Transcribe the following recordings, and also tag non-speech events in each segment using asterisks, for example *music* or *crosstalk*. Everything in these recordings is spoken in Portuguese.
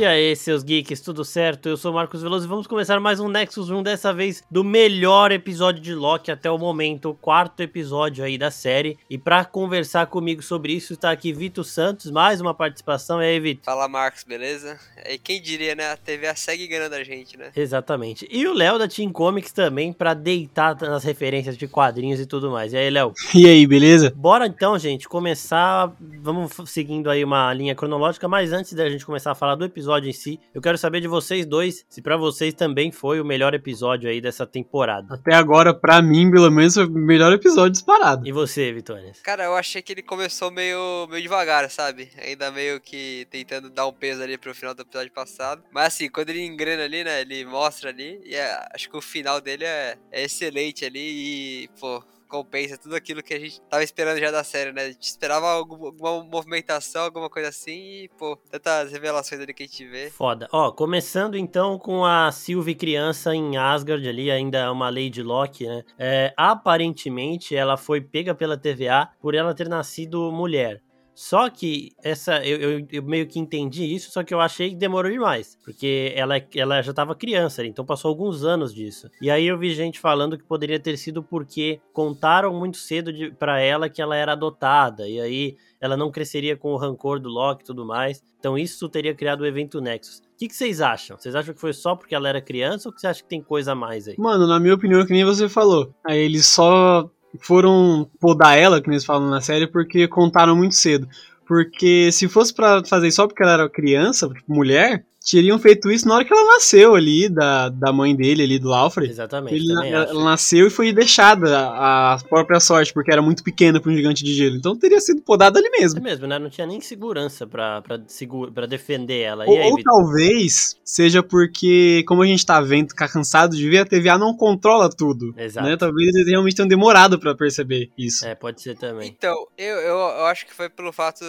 E aí, seus geeks, tudo certo? Eu sou o Marcos Veloso e vamos começar mais um Nexus Room, dessa vez do melhor episódio de Loki até o momento, o quarto episódio aí da série. E para conversar comigo sobre isso, está aqui Vitor Santos, mais uma participação. E aí, Vitor? Fala, Marcos, beleza? E quem diria, né? A TV segue ganhando a gente, né? Exatamente. E o Léo da Team Comics também, para deitar nas referências de quadrinhos e tudo mais. E aí, Léo? E aí, beleza? Bora então, gente, começar. Vamos seguindo aí uma linha cronológica, mas antes da gente começar a falar do episódio episódio em si. Eu quero saber de vocês dois se para vocês também foi o melhor episódio aí dessa temporada. Até agora, para mim, pelo menos, foi o melhor episódio disparado. E você, Vitória? Cara, eu achei que ele começou meio, meio devagar, sabe? Ainda meio que tentando dar um peso ali pro final do episódio passado. Mas assim, quando ele engrena ali, né? Ele mostra ali. E é, acho que o final dele é, é excelente ali. E, pô, compensa tudo aquilo que a gente tava esperando já da série, né? A gente esperava alguma, movimentação, alguma coisa assim e, pô, tantas revelações ali que a gente vê. Foda. Ó, começando então com a Sylvie criança em Asgard ali, ainda é uma Lady Locke, né? É, aparentemente ela foi pega pela TVA por ela ter nascido mulher. Só que essa eu, eu, eu, meio que entendi isso, só que eu achei que demorou demais. Porque ela, ela já estava criança, então passou alguns anos disso. E aí eu vi gente falando que poderia ter sido porque contaram muito cedo para ela que ela era adotada. E aí ela não cresceria com o rancor do Loki e tudo mais. Então isso teria criado o evento Nexus. O que, vocês acham? Vocês acham que foi só porque ela era criança ou que você acha que tem coisa a mais aí? Mano, na minha opinião, que nem você falou. Aí eles só foram podar ela, que eles falam na série, porque contaram muito cedo. Porque se fosse para fazer só porque ela era criança, tipo, mulher, teriam feito isso na hora que ela nasceu ali, da, da mãe dele ali, do Alfred. Exatamente. Ele, ela, ela, nasceu e foi deixada a, própria sorte, porque era muito pequena para um gigante de gelo. Então teria sido podada ali mesmo. É mesmo, né? Não tinha nem segurança pra, pra, pra defender ela. Ou, aí, ou talvez seja porque, como a gente tá vendo, ficar cansado de ver, a TVA não controla tudo. Exato. Né? Talvez eles realmente tenham demorado para perceber isso. É, pode ser também. Então, eu, eu, eu acho que foi pelo fato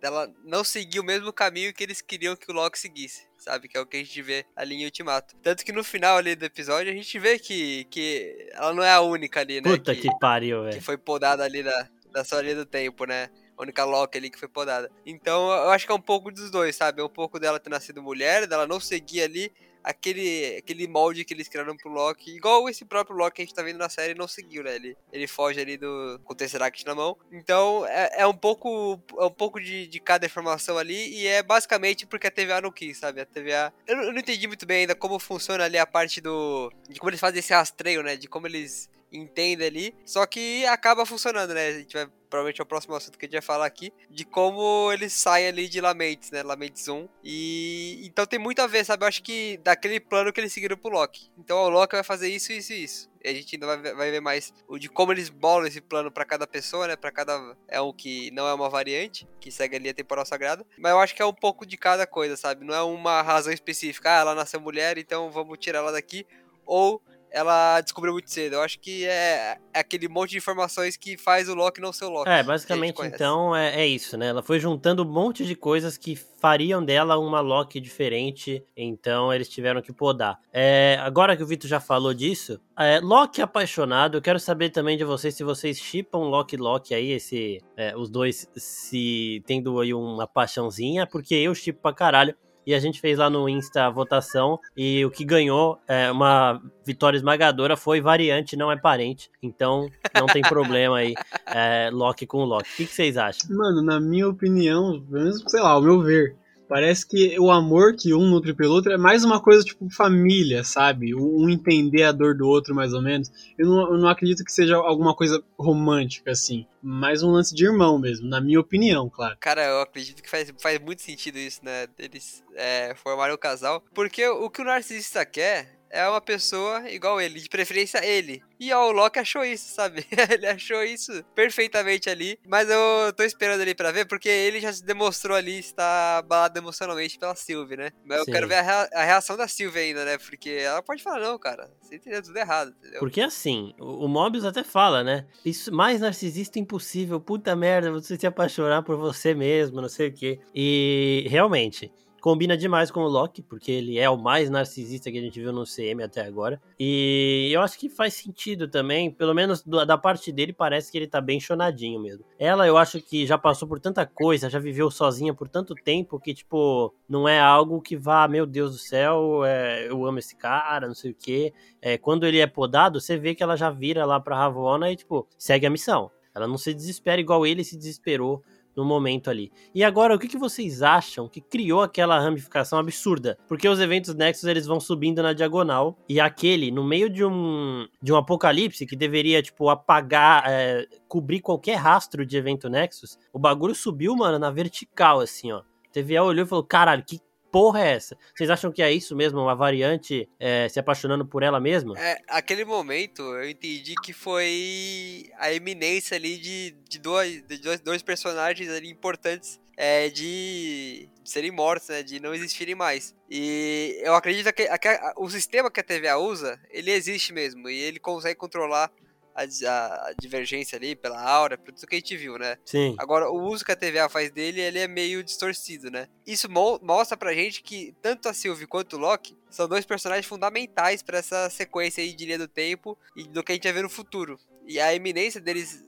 dela não seguir o mesmo caminho que eles queriam que o Loki seguisse, sabe? Que é o que a gente vê ali em Ultimato. Tanto que no final ali do episódio a gente vê que, que ela não é a única ali, né? Puta que, que pariu, velho. Que foi podada ali da, da sua linha do tempo, né? A única Loki ali que foi podada. Então eu acho que é um pouco dos dois, sabe? É um pouco dela ter nascido mulher, dela não seguir ali aquele, aquele molde que eles criaram pro Loki, igual esse próprio Loki que a gente tá vendo na série não seguiu, né? Ele, ele foge ali do, com o Tesseract na mão. Então é, é um pouco é um pouco de, de cada informação ali e é basicamente porque a TVA não quis, sabe? A TVA. Eu, eu não entendi muito bem ainda como funciona ali a parte do. de como eles fazem esse rastreio, né? De como eles entende ali. Só que acaba funcionando, né? A gente vai. Provavelmente é o próximo assunto que a gente vai falar aqui. De como eles saem ali de Lamentes, né? Lamentes 1. E. Então tem muito a ver, sabe? Eu acho que daquele plano que eles seguiram pro Loki. Então o Loki vai fazer isso, isso e isso. E a gente ainda vai, vai ver mais o de como eles bolam esse plano para cada pessoa, né? Para cada. É um que não é uma variante, que segue ali a temporal sagrada. Mas eu acho que é um pouco de cada coisa, sabe? Não é uma razão específica. Ah, ela nasceu mulher, então vamos tirar ela daqui. Ou ela descobriu muito cedo. Eu acho que é, é, aquele monte de informações que faz o Loki não ser o Loki. É, basicamente então é, é, isso, né? Ela foi juntando um monte de coisas que fariam dela uma Loki diferente, então eles tiveram que podar. É, agora que o Vitor já falou disso, é, Loki apaixonado, eu quero saber também de vocês se vocês chipam Loki Loki aí, esse, é, os dois se tendo aí uma paixãozinha, porque eu chipo pra caralho e a gente fez lá no Insta a votação e o que ganhou é uma vitória esmagadora foi variante, não é parente. Então não tem problema aí, é, Loki com Loki. O que, que vocês acham? Mano, na minha opinião, sei lá, ao meu ver, Parece que o amor que um nutre pelo outro é mais uma coisa tipo família, sabe? Um entender a dor do outro, mais ou menos. Eu não, eu não acredito que seja alguma coisa romântica, assim. Mais um lance de irmão mesmo, na minha opinião, claro. Cara, eu acredito que faz, faz muito sentido isso, né? Eles é, formarem o um casal. Porque o que o narcisista quer é uma pessoa igual ele, de preferência ele. E ó, o Loki achou isso, sabe? *laughs* ele achou isso perfeitamente ali. Mas eu tô esperando ali pra ver, porque ele já se demonstrou ali estar abalado emocionalmente pela Sylvie, né? Mas Sim. eu quero ver a, reação da Sylvie ainda, né? Porque ela pode falar, não, cara, você entendeu tudo errado, entendeu? Porque assim, o, o Mobius até fala, né? Isso mais narcisista impossível, puta merda, você se apaixonar por você mesmo, não sei o quê. E realmente combina demais com o Loki, porque ele é o mais narcisista que a gente viu no CM até agora. E eu acho que faz sentido também, pelo menos da parte dele, parece que ele tá bem chonadinho mesmo. Ela, eu acho que já passou por tanta coisa, já viveu sozinha por tanto tempo que, tipo, não é algo que vá, meu Deus do céu, é, eu amo esse cara, não sei o quê. É, quando ele é podado, você vê que ela já vira lá pra Ravonna e, tipo, segue a missão. Ela não se desespera igual ele se desesperou no momento ali. E agora, o que, que vocês acham que criou aquela ramificação absurda? Porque os eventos Nexus eles vão subindo na diagonal e aquele, no meio de um, de um apocalipse que deveria, tipo, apagar, é, cobrir qualquer rastro de evento Nexus, o bagulho subiu, mano, na vertical, assim, ó. TVA olhou e falou: caralho, que porra é essa? Vocês acham que é isso mesmo? Uma variante é, se apaixonando por ela mesma? É, aquele momento eu entendi que foi a eminência ali de, de, dois, de dois, dois personagens ali importantes é, de, serem mortos, né? De não existirem mais. E eu acredito que, que o sistema que a TVA usa, ele existe mesmo. E ele consegue controlar a, a, divergência ali pela aura, por tudo que a gente viu, né? Sim. Agora, o uso que a TVA faz dele, ele é meio distorcido, né? Isso mo mostra pra gente que tanto a Sylvie quanto o Loki são dois personagens fundamentais para essa sequência aí de linha do tempo e do que a gente vai ver no futuro. E a eminência deles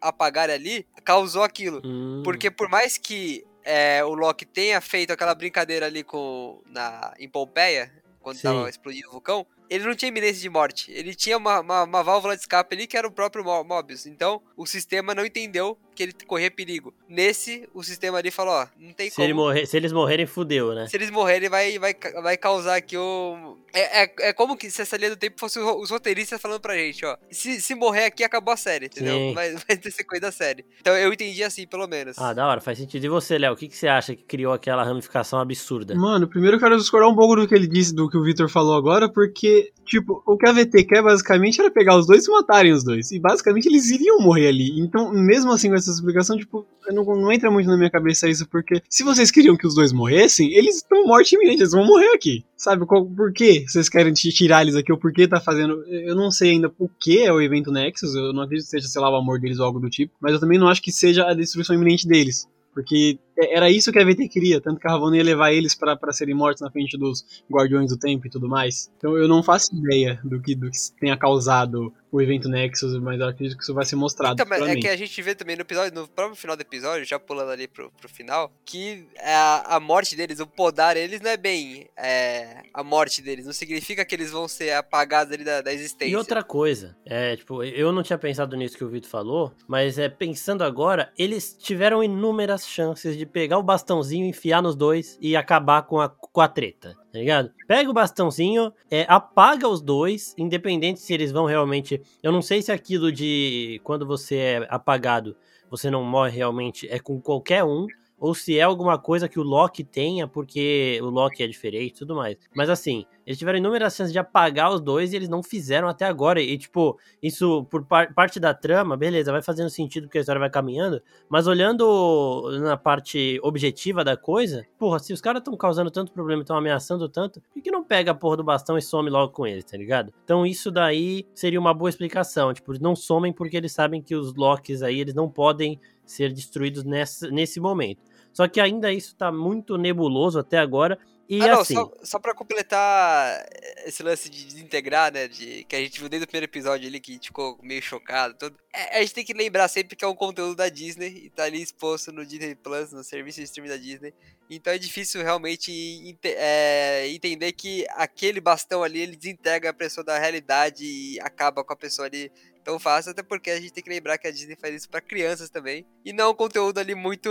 apagar ali causou aquilo. Hum. Porque por mais que é, o Loki tenha feito aquela brincadeira ali com na, em Pompeia, quando Sim. tava explodindo o vulcão, ele não tinha iminência de morte. Ele tinha uma, uma, uma, válvula de escape ali que era o próprio Mobius. Então, o sistema não entendeu que ele corria perigo. Nesse, o sistema ali falou, ó, não tem se como. Ele morrer, se eles morrerem, fudeu, né? Se eles morrerem, vai, vai, vai causar aqui o... É, é, é como que se essa linha do tempo fosse os roteiristas falando pra gente, ó. Se, se morrer aqui, acabou a série, entendeu? Vai, vai ter sequência da série. Então, eu entendi assim, pelo menos. Ah, da hora, faz sentido. E você, Léo, o que, que você acha que criou aquela ramificação absurda? Mano, primeiro eu quero discordar um pouco do que ele disse, do que o Victor falou agora, porque, tipo, o que a VT quer basicamente era pegar os dois e matarem os dois. E basicamente eles iriam morrer ali. Então, mesmo assim, com essa explicação, tipo, não, não, entra muito na minha cabeça isso, porque se vocês queriam que os dois morressem, eles estão morte iminente, eles vão morrer aqui. Sabe, qual, por que vocês querem tirar eles aqui, ou por que tá fazendo. Eu não sei ainda o que é o evento Nexus, eu não acredito que seja, sei lá, o amor deles ou algo do tipo, mas eu também não acho que seja a destruição iminente deles. Porque era isso que a VT queria, tanto que a Ravonna ia levar eles para serem mortos na frente dos Guardiões do Tempo e tudo mais. Então eu não faço ideia do que, do que tenha causado o evento Nexus, mas eu acredito que isso vai ser mostrado. Então, é que a gente vê também no episódio, no próprio final do episódio, já pulando ali pro, pro final, que a, a morte deles, o podar eles não é bem é, a morte deles, não significa que eles vão ser apagados ali da, da existência. E outra coisa, é, tipo, eu não tinha pensado nisso que o Vitor falou, mas é pensando agora, eles tiveram inúmeras chances de pegar o bastãozinho, enfiar nos dois e acabar com a, com a treta, tá ligado? Pega o bastãozinho, é, apaga os dois, independente se eles vão realmente. Eu não sei se aquilo de quando você é apagado, você não morre realmente, é com qualquer um ou se é alguma coisa que o Loki tenha, porque o Loki é diferente e tudo mais. Mas assim, eles tiveram inúmeras chances de apagar os dois e eles não fizeram até agora. E, tipo, isso por par parte da trama, beleza, vai fazendo sentido porque a história vai caminhando. Mas olhando na parte objetiva da coisa, porra, se os caras estão causando tanto problema estão ameaçando tanto, por que não pega a porra do bastão e some logo com eles, tá ligado? Então isso daí seria uma boa explicação. Tipo, não somem porque eles sabem que os Locks aí, eles não podem ser destruídos nessa, nesse momento. Só que ainda isso tá muito nebuloso até agora. E ah, não, assim... só, só pra completar esse lance de desintegrar, né? De, que a gente viu desde o primeiro episódio ali, que ficou meio chocado. Todo, é, a gente tem que lembrar sempre que é um conteúdo da Disney e tá ali exposto no Disney Plus, no serviço de streaming da Disney. Então é difícil realmente é, entender que aquele bastão ali ele desintegra a pessoa da realidade e acaba com a pessoa ali tão fácil, até porque a gente tem que lembrar que a Disney faz isso para crianças também. E não é um conteúdo ali muito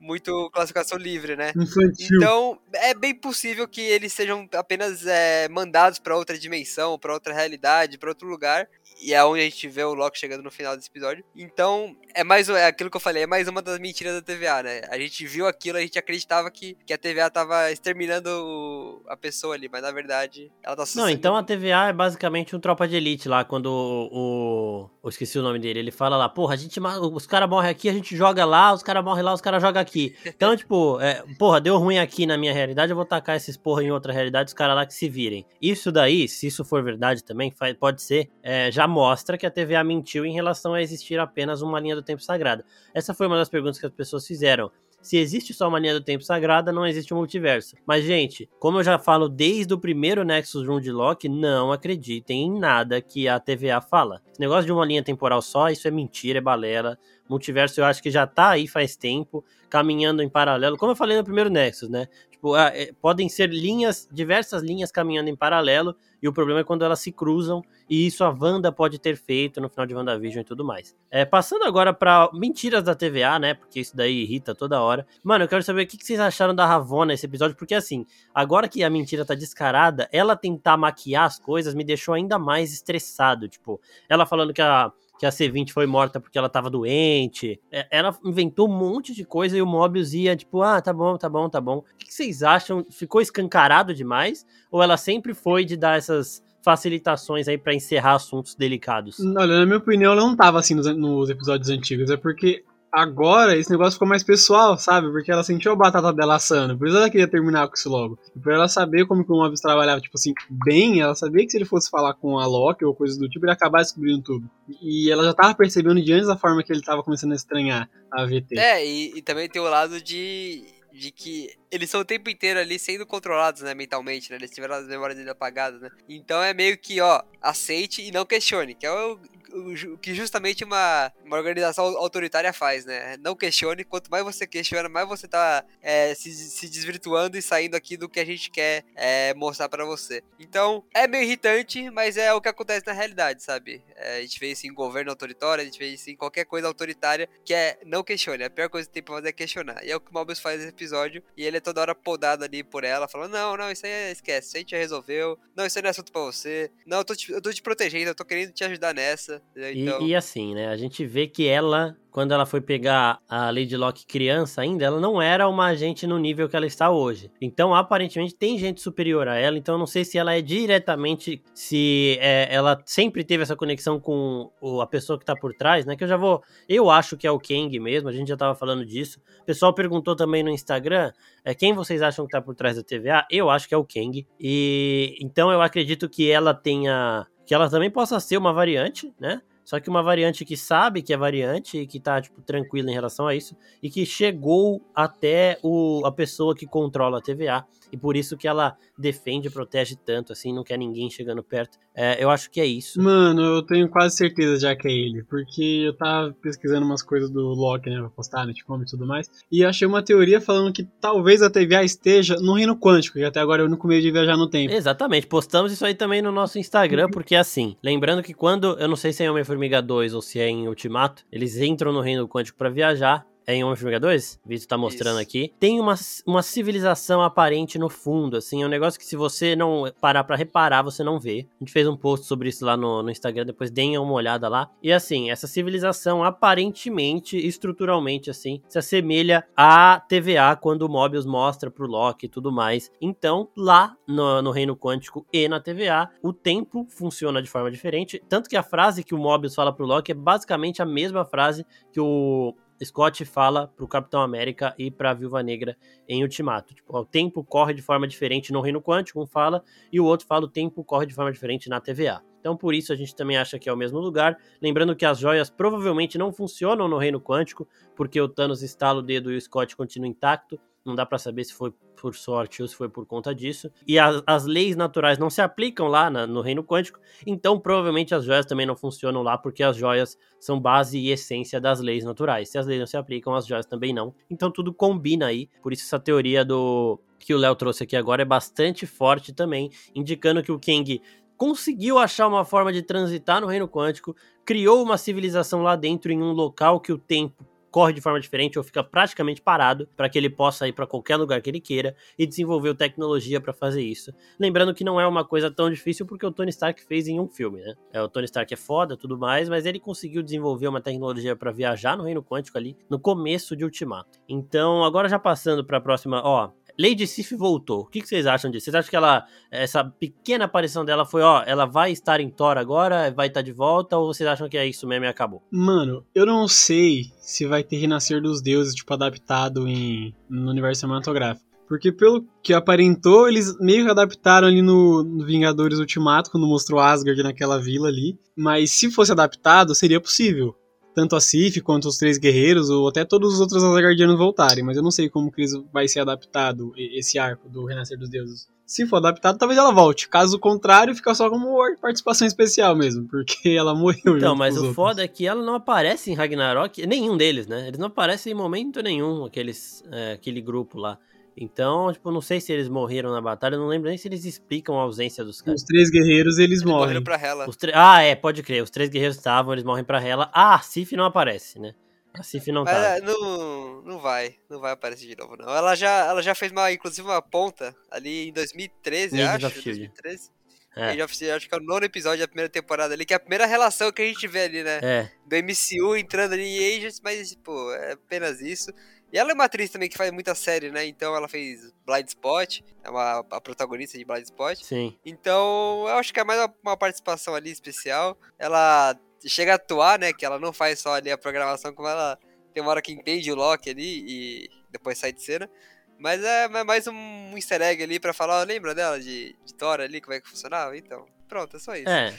muito classificação livre, né? Infantil. Então, é bem possível que eles sejam apenas é, mandados para outra dimensão, para outra realidade, para outro lugar. E é onde a gente vê o Loki chegando no final desse episódio. Então, é mais é aquilo que eu falei, é mais uma das mentiras da TVA, né? A gente viu aquilo, a gente acreditava que, que a TVA tava exterminando a pessoa ali, mas na verdade ela tá Não, então a TVA é basicamente um tropa de elite lá, quando o. o eu esqueci o nome dele, ele fala lá, porra, a gente, os caras morrem aqui, a gente joga lá, os caras morrem lá, os caras jogam aqui. Então, *laughs* tipo, é, porra, deu ruim aqui na minha realidade, eu vou tacar esses porra em outra realidade, os caras lá que se virem. Isso daí, se isso for verdade também, pode ser, é, já mostra que a TVA mentiu em relação a existir apenas uma linha do tempo sagrada. Essa foi uma das perguntas que as pessoas fizeram. Se existe só uma linha do tempo sagrada, não existe um multiverso. Mas, gente, como eu já falo desde o primeiro Nexus Room de Loki, não acreditem em nada que a TVA fala. Esse negócio de uma linha temporal só, isso é mentira, é balela. Multiverso eu acho que já tá aí faz tempo, caminhando em paralelo. Como eu falei no primeiro Nexus, né? Tipo, é, podem ser linhas, diversas linhas caminhando em paralelo, e o problema é quando elas se cruzam, e isso a Wanda pode ter feito no final de WandaVision e tudo mais. É, passando agora para mentiras da TVA, né? Porque isso daí irrita toda hora. Mano, eu quero saber o que vocês acharam da Ravonna nesse episódio, porque assim, agora que a mentira tá descarada, ela tentar maquiar as coisas me deixou ainda mais estressado. Tipo, ela falando que a que a C20 foi morta porque ela tava doente. É, ela inventou um monte de coisa e o Mobius ia, tipo, ah, tá bom, tá bom, tá bom. O que vocês acham? Ficou escancarado demais? Ou ela sempre foi de dar essas facilitações aí para encerrar assuntos delicados? Olha, na minha opinião, ela não tava assim nos, nos episódios antigos. É porque agora esse negócio ficou mais pessoal, sabe? Porque ela sentiu a batata dela assando. Por isso ela queria terminar com isso logo. E ela saber como que o Mobius trabalhava, tipo assim, bem, ela sabia que se ele fosse falar com a Loki ou coisa do tipo, ele ia acabar descobrindo tudo. E ela já tava percebendo de antes a forma que ele tava começando a estranhar a VT. É, e, e também tem o lado de de que eles são o tempo inteiro ali sendo controlados, né, mentalmente, né? Eles tiveram as memórias dele apagadas, né? Então é meio que, ó, aceite e não questione, que é o, o, que justamente uma, uma organização autoritária faz, né? Não questione, quanto mais você questiona, mais você tá é, se, se desvirtuando e saindo aqui do que a gente quer é, mostrar para você. Então, é meio irritante, mas é o que acontece na realidade, sabe? É, a gente vê isso em governo autoritário, a gente vê isso em qualquer coisa autoritária, que é não questione. A pior coisa que tem pra fazer é questionar. E é o que o Mobius faz nesse episódio, e ele é toda hora podado ali por ela, falando, não, não, isso aí é, esquece, isso aí já resolveu, não, isso aí não é assunto pra você, não, eu tô te, eu tô te protegendo, eu tô querendo te ajudar nessa. Então... E, e assim, né, a gente vê que ela quando ela foi pegar a Lady Locke criança ainda, ela não era uma agente no nível que ela está hoje. Então, aparentemente, tem gente superior a ela. Então, eu não sei se ela é diretamente. Se é, ela sempre teve essa conexão com o, a pessoa que está por trás, né? Que eu já vou. Eu acho que é o Kang mesmo, a gente já estava falando disso. O pessoal perguntou também no Instagram é, quem vocês acham que está por trás da TVA. Eu acho que é o Kang. E então eu acredito que ela tenha. Que ela também possa ser uma variante, né? Só que uma variante que sabe que é variante e que tá, tipo, tranquila em relação a isso, e que chegou até o, a pessoa que controla a TVA, e por isso que ela defende e protege tanto, assim, não quer ninguém chegando perto. É, eu acho que é isso. Mano, eu tenho quase certeza já que é ele, porque eu tava pesquisando umas coisas do Loki, né, pra postar, Netcom e tudo mais, e achei uma teoria falando que talvez a TVA esteja no reino quântico, que até agora é o único meio de viajar no tempo. Exatamente, postamos isso aí também no nosso Instagram, porque assim, lembrando que quando, eu não sei se é Homem Formiga 2 ou se é em Ultimato, eles entram no reino quântico para viajar é em Homem-Formiga 2? Vitor tá mostrando Isso. aqui. Tem uma, uma civilização aparente no fundo, assim, é um negócio que se você não parar para reparar, você não vê. A gente fez um post sobre isso lá no, no Instagram, depois deem uma olhada lá. E assim, essa civilização aparentemente, estruturalmente, assim, se assemelha à TVA quando o Mobius mostra pro Loki e tudo mais. Então, lá no, no Reino Quântico e na TVA, o tempo funciona de forma diferente. Tanto que a frase que o Mobius fala pro Loki é basicamente a mesma frase que o Scott fala pro Capitão América e pra Viúva Negra em Ultimato. Tipo, o tempo corre de forma diferente no Reino Quântico, um fala, e o outro fala o tempo corre de forma diferente na TVA. Então, por isso, a gente também acha que é o mesmo lugar. Lembrando que as joias provavelmente não funcionam no Reino Quântico, porque o Thanos estala o dedo e o Scott continua intacto. Não dá para saber se foi por sorte ou se foi por conta disso. E as, as leis naturais não se aplicam lá na, no reino quântico, então provavelmente as joias também não funcionam lá, porque as joias são base e essência das leis naturais. Se as leis não se aplicam, as joias também não. Então tudo combina aí. Por isso essa teoria do que o Léo trouxe aqui agora é bastante forte também, indicando que o Kang conseguiu achar uma forma de transitar no reino quântico, criou uma civilização lá dentro em um local que o tempo corre de forma diferente ou fica praticamente parado para que ele possa ir para qualquer lugar que ele queira e desenvolveu tecnologia para fazer isso. Lembrando que não é uma coisa tão difícil porque o Tony Stark fez em um filme, né? É, o Tony Stark é foda, tudo mais, mas ele conseguiu desenvolver uma tecnologia para viajar no reino quântico ali no começo de Ultimato. Então, agora já passando para a próxima, ó, Lady Sif voltou. O que, vocês acham disso? Vocês acham que ela, essa pequena aparição dela foi, ó, ela vai estar em Thor agora, vai estar de volta, ou vocês acham que é isso mesmo e acabou? Mano, eu não sei se vai ter Renascer dos Deuses, tipo, adaptado em, no universo cinematográfico. Porque pelo que aparentou, eles meio que adaptaram ali no, no, Vingadores Ultimato, quando mostrou Asgard naquela vila ali. Mas se fosse adaptado, seria possível. Tanto a Sif quanto os Três Guerreiros, ou até todos os outros Asgardianos voltarem, mas eu não sei como que eles vai ser adaptado esse arco do Renascer dos Deuses. Se for adaptado, talvez ela volte. Caso contrário, fica só como participação especial mesmo, porque *laughs* ela morreu. Então, mas o outros. foda é que ela não aparece em Ragnarok, nenhum deles, né? Eles não aparecem em momento nenhum, aqueles, é, aquele grupo lá. Então, tipo, não sei se eles morreram na batalha, não lembro nem se eles explicam a ausência dos caras. Os três guerreiros, eles, eles morrem. Morreram pra Hela. Ah, é, pode crer. Os três guerreiros estavam, eles morrem pra Hela. Ah, a Sif não aparece, né? A Sif não Mas, tá. Não, não vai, não vai aparecer de novo, não. Ela já, ela já fez uma, inclusive, uma ponta ali em 2013, Ninja acho. Of 2013. É. Of acho que é o nono episódio da primeira temporada ali, que é a primeira relação que a gente vê ali, né? É. Do MCU entrando ali em Agents, mas, pô, é apenas isso. E ela é uma atriz também que faz muita série, né? Então ela fez Blind Spot, é uma, a protagonista de Blind Spot. Sim. Então eu acho que é mais uma, uma participação ali especial. Ela chega a atuar, né? Que ela não faz só ali a programação, como ela tem uma hora que entende o Loki ali e depois sai de cena. Mas é, é mais um easter egg ali pra falar, lembra dela de, de Thor ali, como é que funcionava? Então, pronto, é só isso. É.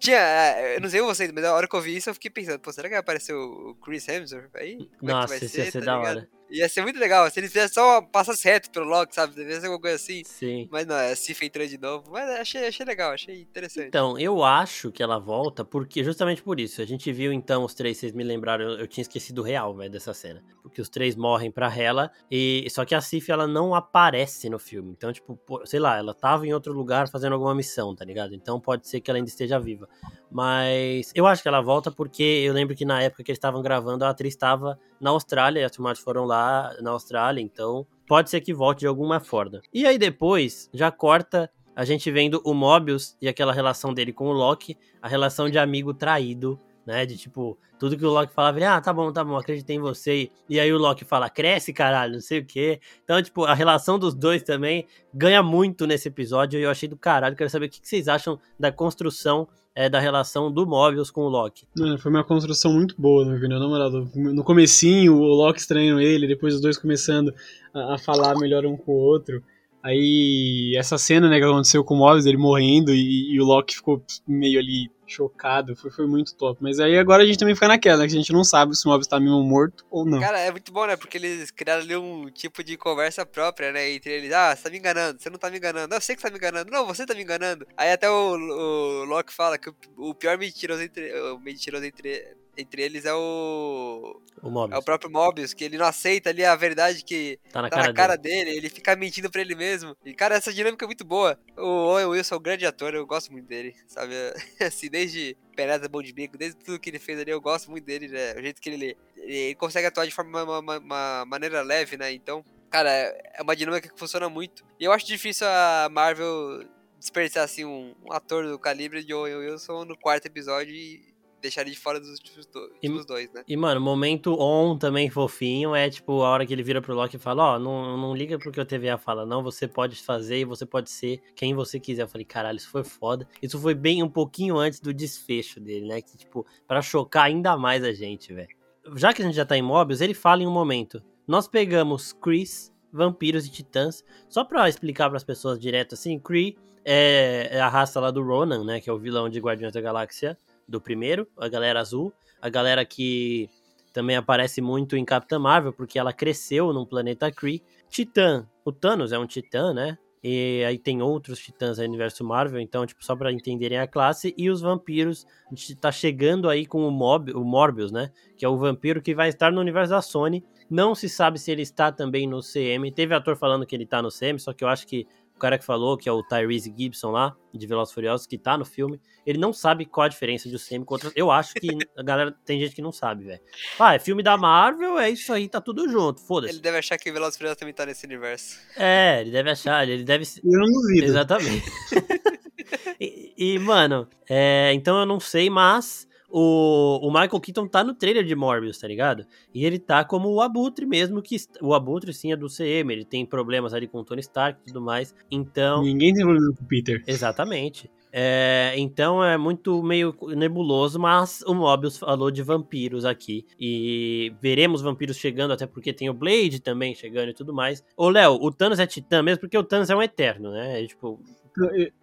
Tinha, é, eu não sei vocês, mas a hora que eu vi isso eu fiquei pensando, pô, será que vai aparecer o Chris Hemsworth aí? Como Nossa, é que vai ser, ia ser tá da ligado? hora. Ia ser muito legal, se ele fizesse só passasse reto pelo Loki, sabe? Devia ser alguma coisa assim. Sim. Mas não, é Sif entrando de novo. Mas achei, achei legal, achei interessante. Então, eu acho que ela volta porque justamente por isso. A gente viu então os três, vocês me lembraram, eu, eu tinha esquecido o real, velho, dessa cena. Porque os três morrem pra Hela, e só que a Sif ela não aparece no filme. Então, tipo, sei lá, ela tava em outro lugar fazendo alguma missão, tá ligado? Então pode ser que ela ainda esteja viva. Mas eu acho que ela volta porque eu lembro que na época que eles estavam gravando, a atriz estava na Austrália, e as filmagens foram lá na Austrália, então pode ser que volte de alguma forma. E aí depois já corta a gente vendo o Mobius e aquela relação dele com o Loki, a relação de amigo traído, né? De tipo, tudo que o Loki falava, ele, ah, tá bom, tá bom, acreditei em você. E aí o Loki fala, cresce, caralho, não sei o quê. Então, tipo, a relação dos dois também ganha muito nesse episódio e eu achei do caralho. Quero saber o que vocês acham da construção é, da relação do Mobius com o Loki. Foi uma construção muito boa, meu namorado. No comecinho, o Loki estranhando ele, depois os dois começando a, a falar melhor um com o outro. Aí, essa cena, né, que aconteceu com o Mobius, ele morrendo e, e o Loki ficou meio ali chocado, foi, foi muito top. Mas aí agora a gente também fica naquela, que a gente não sabe se o Mobius tá mesmo morto ou não. Cara, é muito bom, né, porque eles criaram ali um tipo de conversa própria, né, entre eles. Ah, você tá me enganando, você não tá me enganando. Não, eu sei que você tá me enganando. Não, você tá me enganando. Aí até o, o Loki fala que o, o pior mentiroso entre, o mentiroso entre entre eles é o. O Mobius. É o próprio Mobius, que ele não aceita ali a verdade que tá na, tá cara, na cara dele. dele. Ele fica mentindo pra ele mesmo. E, cara, essa dinâmica é muito boa. O Owen Wilson é um grande ator, eu gosto muito dele, sabe? *laughs* Assim, desde Peleza Bom de Bico, desde tudo que ele fez ali, eu gosto muito dele, né? O jeito que ele, ele consegue atuar de forma, uma, uma, uma maneira leve, né? Então, cara, é uma dinâmica que funciona muito. E eu acho difícil a Marvel desperdiçar, assim, um, um ator do calibre de Owen Wilson no quarto episódio e deixar ele de fora dos últimos, do, dois, né? E, mano, momento on também fofinho é, tipo, a hora que ele vira pro Loki e fala, ó, oh, não, não liga pro que o TVA fala, não, você pode fazer e você pode ser quem você quiser. Eu falei, caralho, isso foi foda. Isso foi bem um pouquinho antes do desfecho dele, né? Que, tipo, para chocar ainda mais a gente, velho. Já que a gente já tá em Mobius, ele fala em um momento, nós pegamos Chris, vampiros e titãs, só pra explicar para as pessoas direto assim, Kree é, é a raça lá do Ronan, né, que é o vilão de Guardiões da Galáxia do primeiro, a galera azul, a galera que também aparece muito em Capitã Marvel, porque ela cresceu num planeta Kree. Titã, o Thanos é um titã, né? E aí tem outros titãs aí no universo Marvel, então, tipo, só para entenderem a classe. E os vampiros, a gente tá chegando aí com o, Mob, o Morbius, né? Que é o vampiro que vai estar no universo da Sony. Não se sabe se ele está também no CM. Teve ator falando que ele tá no CM, só que eu acho que cara que falou, que é o Tyrese Gibson lá, de Velozes Furiosos, que tá no filme, ele não sabe qual a diferença de CM com outras. Eu acho que *laughs* a galera tem gente que não sabe, velho. Ah, é filme da Marvel, é isso aí, tá tudo junto, foda-se. Ele deve achar que Velozes Furiosos também tá nesse universo. É, ele deve achar, ele deve. Eu não duvido. Exatamente. *laughs* e, e, mano, é, então eu não sei, mas o, o Michael Keaton tá no trailer de Morbius, tá ligado? E ele tá como o Abutre mesmo, que o Abutre sim é do CM, ele tem problemas ali com o Tony Stark e tudo mais, então... Ninguém tem problema com o Peter. Exatamente. É, então é muito meio nebuloso, mas o Mobius falou de vampiros aqui. E veremos vampiros chegando, até porque tem o Blade também chegando e tudo mais. Ô, Léo, o Thanos é titã mesmo, porque o Thanos é um eterno, né? É, tipo,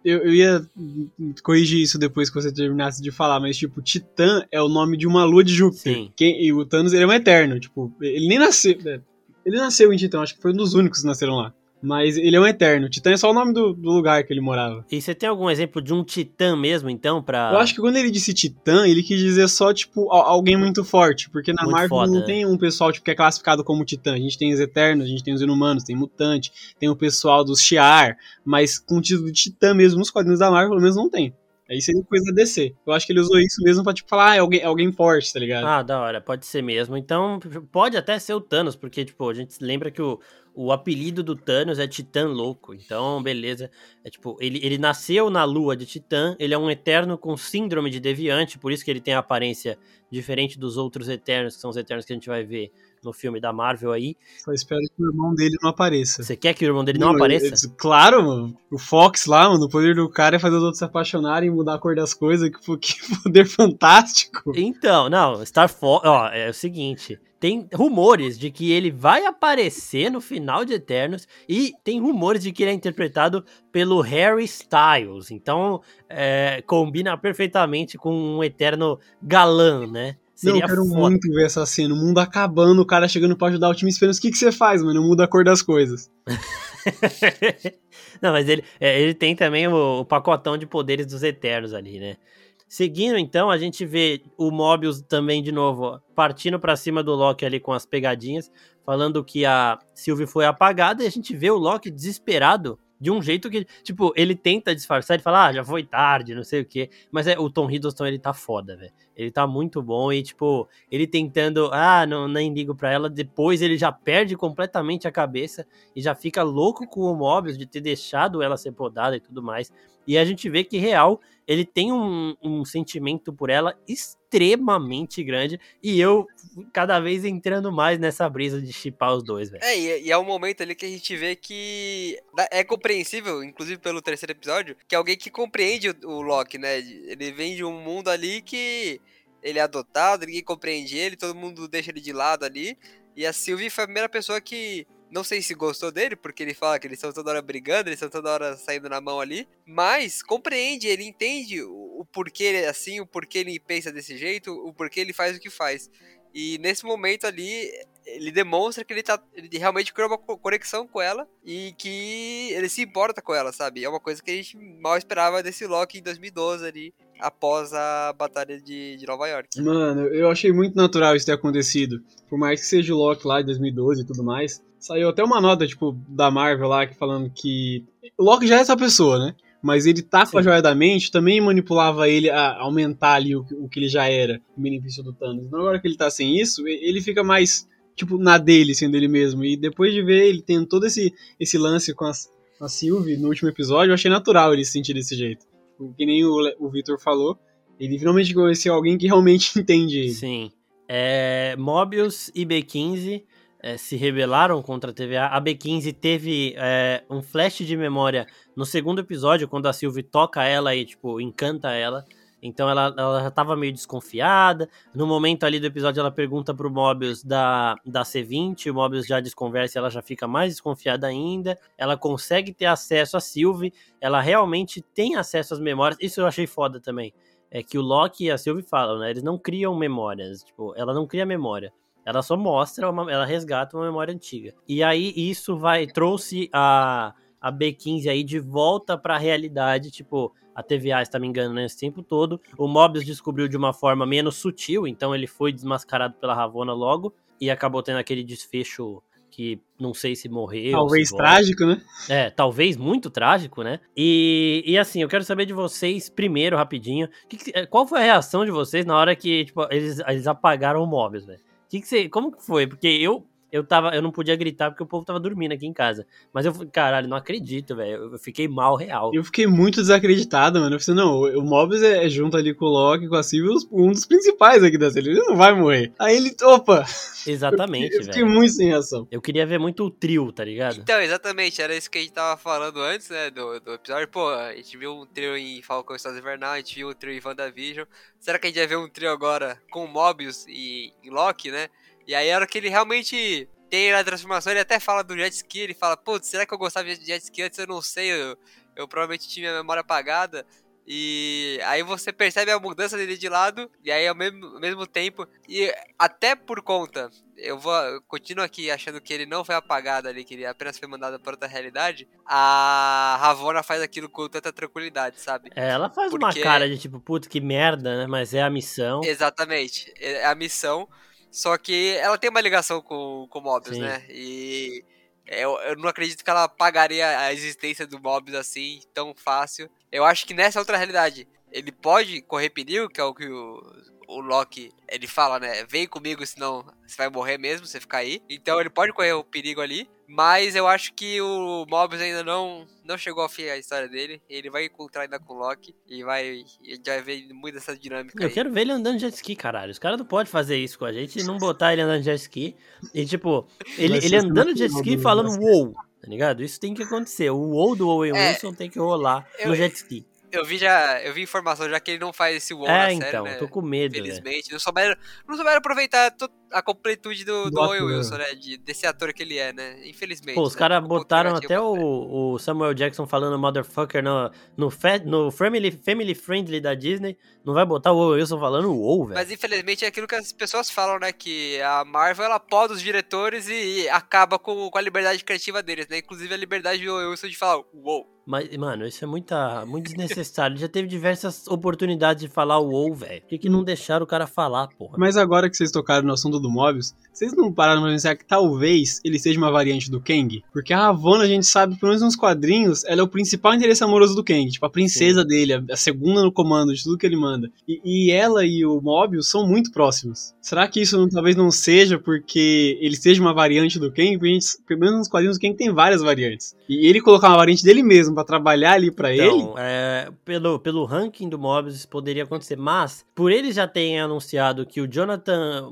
Eu, eu ia corrigir isso depois que você terminasse de falar, mas, tipo, Titã é o nome de uma lua de Júpiter. Sim. Quem, e o Thanos, ele é um eterno. Tipo, ele nem nasceu. é, Ele nasceu em Titã, acho que foi um dos únicos que nasceram lá. Mas ele é um eterno. Titã é só o nome do, do lugar que ele morava. E você tem algum exemplo de um titã mesmo, então, pra. Eu acho que quando ele disse Titã, ele quis dizer só, tipo, al- alguém muito forte. Porque na Muito Marvel foda, não né? tem um pessoal tipo, que é classificado como Titã. A gente tem os Eternos, a gente tem os Inumanos, tem Mutante, tem o pessoal dos Shi'ar. Mas com o título de Titã mesmo, nos quadrinhos da Marvel, pelo menos não tem. Aí seria coisa da DC. Eu acho que ele usou isso mesmo pra, tipo, falar, ah, é alguém, é alguém forte, tá ligado? Ah, da hora, pode ser mesmo. Então, pode até ser o Thanos, porque, tipo, a gente lembra que o, o apelido do Thanos é Titã Louco. Então, beleza. É tipo, ele, ele nasceu na lua de Titã, ele é um eterno com síndrome de deviante, por isso que ele tem a aparência diferente dos outros eternos, que são os eternos que a gente vai ver no filme da Marvel aí. Só espero que o irmão dele não apareça. Você quer que o irmão dele não eu- apareça? eu- claro, mano. O Fox lá, mano, o poder do cara é fazer os outros se apaixonarem e mudar a cor das coisas. Que, *laughs* que poder fantástico. Então, não, Star Fox, ó, é o seguinte, tem rumores de que ele vai aparecer no final de Eternos e tem rumores de que ele é interpretado pelo Harry Styles. Então, é, combina perfeitamente com um eterno galã, né? Não, Seria eu quero foda. muito ver essa cena. O mundo acabando, o cara chegando pra ajudar o time esperando. O que, que você faz, mano? Muda a cor das coisas. *laughs* Não, mas ele, é, ele tem também o, o pacotão de poderes dos Eternos ali, né? Seguindo, então, a gente vê o Mobius também, de novo, ó, partindo pra cima do Loki ali com as pegadinhas, falando que a Sylvie foi apagada, e a gente vê o Loki desesperado, de um jeito que, tipo, ele tenta disfarçar e fala, ah, já foi tarde, não sei o quê. Mas é, o Tom Hiddleston, ele tá foda, velho. Ele tá muito bom e, tipo, ele tentando, ah, não, nem ligo pra ela, depois ele já perde completamente a cabeça e já fica louco com o Mobius de ter deixado ela ser podada e tudo mais. E a gente vê que, real, ele tem um, um sentimento por ela extremamente grande. E eu, cada vez entrando mais nessa brisa de chipar os dois, velho. É, e, e é um momento ali que a gente vê que é compreensível, inclusive pelo terceiro episódio, que é alguém que compreende o, o Loki, né? Ele vem de um mundo ali que ele é adotado, ninguém compreende ele, todo mundo deixa ele de lado ali. E a Sylvie foi a primeira pessoa que. Não sei se gostou dele, porque ele fala que eles estão toda hora brigando, eles estão toda hora saindo na mão ali. Mas compreende, ele entende o, o porquê ele é assim, o porquê ele pensa desse jeito, o porquê ele faz o que faz. E nesse momento ali, ele demonstra que ele, tá, ele realmente criou uma co- conexão com ela e que ele se importa com ela, sabe? É uma coisa que a gente mal esperava desse Loki em 2012 ali, após a batalha de, de Nova York. Mano, eu achei muito natural isso ter acontecido. Por mais que seja o Loki lá de 2012 e tudo mais. Saiu até uma nota, tipo, da Marvel lá, que falando que. O Loki já é essa pessoa, né? Mas ele tá com a joia da mente, também manipulava ele a aumentar ali o, que- o que ele já era, em benefício do Thanos. Então agora que ele tá sem isso, ele fica mais, tipo, na dele, sendo ele mesmo. E depois de ver ele tendo todo esse, esse lance com as, a Sylvie no último episódio, eu achei natural ele se sentir desse jeito. Tipo, Que nem o, o Victor falou, ele finalmente conheceu alguém que realmente *laughs* entende. Sim. É, Mobius e B15 é, se rebelaram contra a TVA. A B15 teve é, um flash de memória no segundo episódio, quando a Sylvie toca ela e, tipo, encanta ela. Então ela, ela já tava meio desconfiada. No momento ali do episódio, ela pergunta pro Mobius da, da C20. O Mobius já desconversa e ela já fica mais desconfiada ainda. Ela consegue ter acesso a Sylvie. Ela realmente tem acesso às memórias. Isso eu achei foda também é que o Loki e a Sylvie falam, né? Eles não criam memórias. Tipo, ela não cria memória. Ela só mostra, uma, ela resgata uma memória antiga. E aí isso vai trouxe a, a B15 aí de volta pra realidade, tipo, a TVA está me enganando esse tempo todo. O Mobius descobriu de uma forma menos sutil, então ele foi desmascarado pela Ravonna logo e acabou tendo aquele desfecho que não sei se morreu. Talvez se trágico, né? É, talvez muito trágico, né? E, e assim, eu quero saber de vocês, primeiro, rapidinho, que que- eh, qual foi a reação de vocês na hora que, tipo, eles, eles apagaram o Mobius, velho? Que que você, como que foi? Porque eu, eu tava, eu não podia gritar porque o povo tava dormindo aqui em casa. Mas eu, falei, caralho, não acredito, velho. Eu fiquei mal real. Eu fiquei muito desacreditado, mano. Eu falei, não, o Mobius é é junto ali com o Loki, com a Sylvie, um dos principais aqui da série. Ele não vai morrer. Aí ele, opa! Exatamente, *laughs* eu fiquei velho. muito sem reação. Eu queria ver muito o trio, tá ligado? Então, exatamente, era isso que a gente tava falando antes, né, do, do episódio. Pô, a gente viu um trio em Falcão e Estado Invernal, a gente viu um trio em WandaVision. Será que a gente vai ver um trio agora com Mobius e, e Loki, né? E aí era que ele realmente tem a transformação, ele até fala do jet ski, ele fala, putz, será que eu gostava de jet ski antes? Eu não sei, eu, eu provavelmente tinha minha memória apagada. E aí você percebe a mudança dele de lado, e aí ao mesmo, ao mesmo tempo, e até por conta, eu vou eu continuo aqui achando que ele não foi apagado ali, que ele apenas foi mandado para outra realidade, a Ravonna faz aquilo com tanta tranquilidade, sabe? É, ela faz Porque- uma cara de tipo, putz, que merda, né? Mas é a missão. Exatamente, é a missão, só que ela tem uma ligação com, com o Mobius, Sim. né? E eu, eu não acredito que ela apagaria a existência do Mobius assim, tão fácil. Eu acho que nessa outra realidade, ele pode correr perigo, que é o que o, o Loki, ele fala, né? Vem comigo, senão você vai morrer mesmo, você ficar aí. Então ele pode correr o perigo ali, mas eu acho que o Mobius ainda não, não chegou ao fim a história dele. Ele vai encontrar ainda com o Loki e vai, e a gente vai ver muito dessa dinâmica Eu aí. quero ver ele andando de jet ski, caralho. Os caras não podem fazer isso com a gente e não botar ele andando de jet ski. E, tipo, ele, ele andando de jet ski do falando wow, tá ligado? Isso tem que acontecer. O wow do Owen É, Wilson tem que rolar eu- no jet ski. Eu vi já, eu vi informação já que ele não faz esse WoW É, na série, então, né? tô com medo, velho. Infelizmente, não souberam, não souberam aproveitar to- a completude do, do, Owen. Wilson, né? De, desse ator que ele é, né? Infelizmente. Pô, os né? caras botaram até o, o Samuel Jackson falando motherfucker no, no, fa- no family, family Friendly da Disney. Não vai botar o Owen Wilson falando wow, velho. Mas infelizmente é aquilo que as pessoas falam, né? Que a Marvel ela poda os diretores e, e acaba com, com a liberdade criativa deles, né? Inclusive a liberdade do Owen Wilson de falar wow. Mas, mano, isso é muita, muito desnecessário. Ele já teve diversas oportunidades de falar o wow, velho. Por que, que não deixaram o cara falar, porra? Mas agora que vocês tocaram no assunto do Mobius, vocês não pararam pra pensar que talvez ele seja uma variante do Kang? Porque a Ravonna, a gente sabe, pelo menos nos quadrinhos, ela é o principal interesse amoroso do Kang. Tipo, a princesa dele, a- segunda no comando de tudo que ele manda. E, e ela e o Mobius são muito próximos. Será que isso não- talvez não seja porque ele seja uma variante do Kang? Porque a gente, pelo menos nos quadrinhos, o Kang tem várias variantes. E ele colocar uma variante dele mesmo pra trabalhar ali pra ele... Então, é, pelo, pelo ranking do Mobius isso poderia acontecer, mas por eles já terem anunciado que o Jonathan